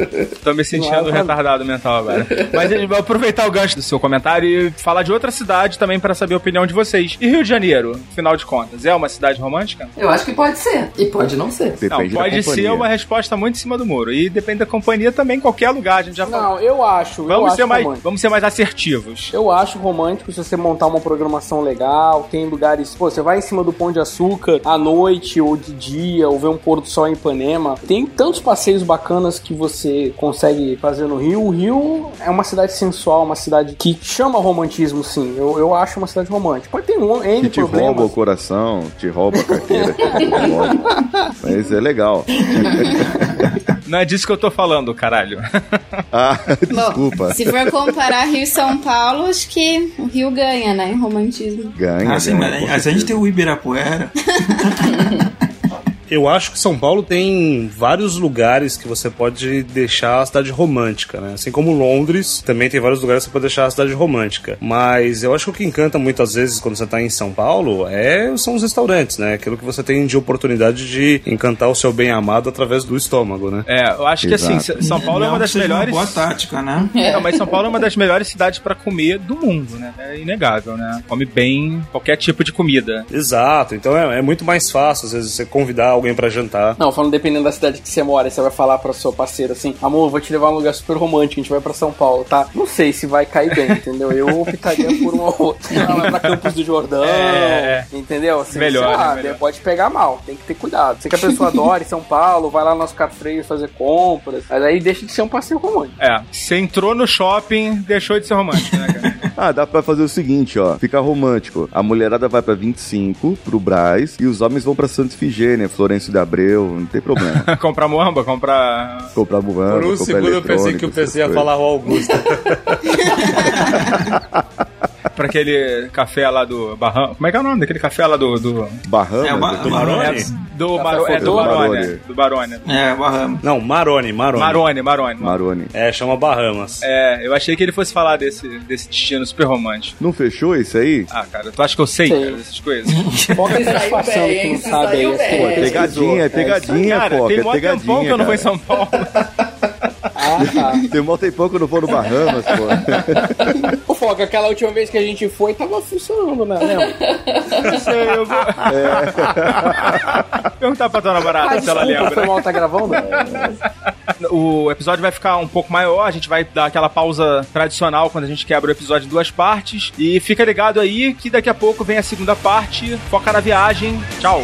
A: Tô me sentindo
E: é
A: retardado mental agora. Mas eu vou aproveitar o gancho do seu comentário e falar de outra cidade também pra saber a opinião de vocês. E Rio de Janeiro, afinal de contas, é uma cidade romântica?
G: Eu acho que pode ser. E pode não ser.
D: Depende
A: não, pode ser uma resposta muito em cima do muro. E depende da companhia também, qualquer lugar, a gente já falou.
E: Não, eu acho. eu
A: Vamos
E: acho
A: ser, mais,
E: romântico.
A: vamos ser mais assertivos.
E: Eu acho romântico se você montar uma programação legal, tem lugares, pô, você vai em cima do Pão de Açúcar à noite ou de dia, ou ver um pôr do sol em Ipanema. Tem tantos passeios bacanas que você consegue fazer no Rio. O Rio é uma cidade sensual, uma cidade que chama romantismo, sim. Eu, eu acho uma cidade romântica. Pode ter um N
D: Que te rouba
E: problemas.
D: o coração, te rouba a carteira. Rouba. Mas é legal.
A: Não é disso que eu tô falando, caralho.
D: Ah,
I: Bom,
D: desculpa.
I: se for comparar Rio e São Paulo, acho que o Rio ganha, né? Em romantismo.
D: Ganha,
H: Ah, sim,
D: ganha,
H: mas
D: com
H: a gente tem o Ibirapuera.
F: Eu acho que São Paulo tem vários lugares que você pode deixar a cidade romântica, né? Assim como Londres também tem vários lugares que você pode deixar a cidade romântica. Mas eu acho que o que encanta muitas vezes quando você tá em São Paulo é, são os restaurantes, né? Aquilo que você tem de oportunidade de encantar o seu bem-amado através do estômago, né?
A: É, eu acho que assim,
D: Exato.
A: São Paulo é
H: Não
A: uma
H: que
A: das melhores.
H: Uma boa tática, né?
A: Não, mas São Paulo é uma das melhores cidades pra comer do mundo, né? É inegável, né? Come bem qualquer tipo de comida.
F: Exato, então é, é muito mais fácil, às vezes, você convidar alguém pra jantar.
E: Não, falando dependendo da cidade que você mora, você vai falar pra sua parceira assim: amor, vou te levar a um lugar super romântico, a gente vai pra São Paulo, tá? Não sei se vai cair bem, entendeu? Eu optaria por uma outra. Ela vai pra Campos do Jordão,
A: É.
E: entendeu? Assim,
A: Melhor,
E: sei lá,
A: né? Melhor.
E: pode pegar mal, tem que ter cuidado. Sei que a pessoa adora em São Paulo, vai lá no nosso Freio fazer compras, mas aí deixa de ser um passeio romântico.
A: É, você entrou no shopping, deixou de ser romântico, né, cara?
D: Ah, dá pra fazer o seguinte, ó. Fica romântico. A mulherada vai pra 25, pro Braz, e os homens vão pra Santa Ifigênia, Florencio de Abreu, não tem problema.
A: comprar moamba, comprar.
D: Comprar muamba,
F: Por um segundo eu pensei que o PC ia falar o Augusto.
A: pra aquele café lá do Barram. Como é que é o nome daquele café lá do. do...
D: Bahamas?
H: É,
D: do
H: Maroni?
A: É, do, Maro... é, do Barone.
D: Barone.
A: Do Barone.
H: É, Bahamas.
F: Não, Maroni, Maroni.
A: Marone, Marone.
D: Maroni.
F: É, chama Bahamas.
A: É, eu achei que ele fosse falar desse, desse destino super romântico.
D: Não fechou isso aí?
A: Ah, cara, tu acha que eu sei, cara, dessas coisas?
E: Foca
G: saiu
E: satisfação
G: bem,
E: que não sabe aí.
D: Pegadinha, é pegadinha,
A: Cara,
D: Foca,
A: tem
D: é
A: mó tempão que eu não vou em. São Paulo.
E: Ah, tá.
D: Tem um tempão que eu não vou no Bahamas, pô.
E: Ô, Foca, aquela última vez que a gente foi, tava funcionando, né? Lembra?
A: Não sei, eu vou. Perguntar pra tua namorada
E: Ah,
A: se ela
E: desculpa,
A: lembra.
E: foi mal, tá gravando?
A: O episódio vai ficar um pouco maior, a gente vai dar aquela pausa tradicional quando a gente quebra o episódio em duas partes. E fica ligado aí que daqui a pouco vem a segunda parte. Foca na viagem. Tchau.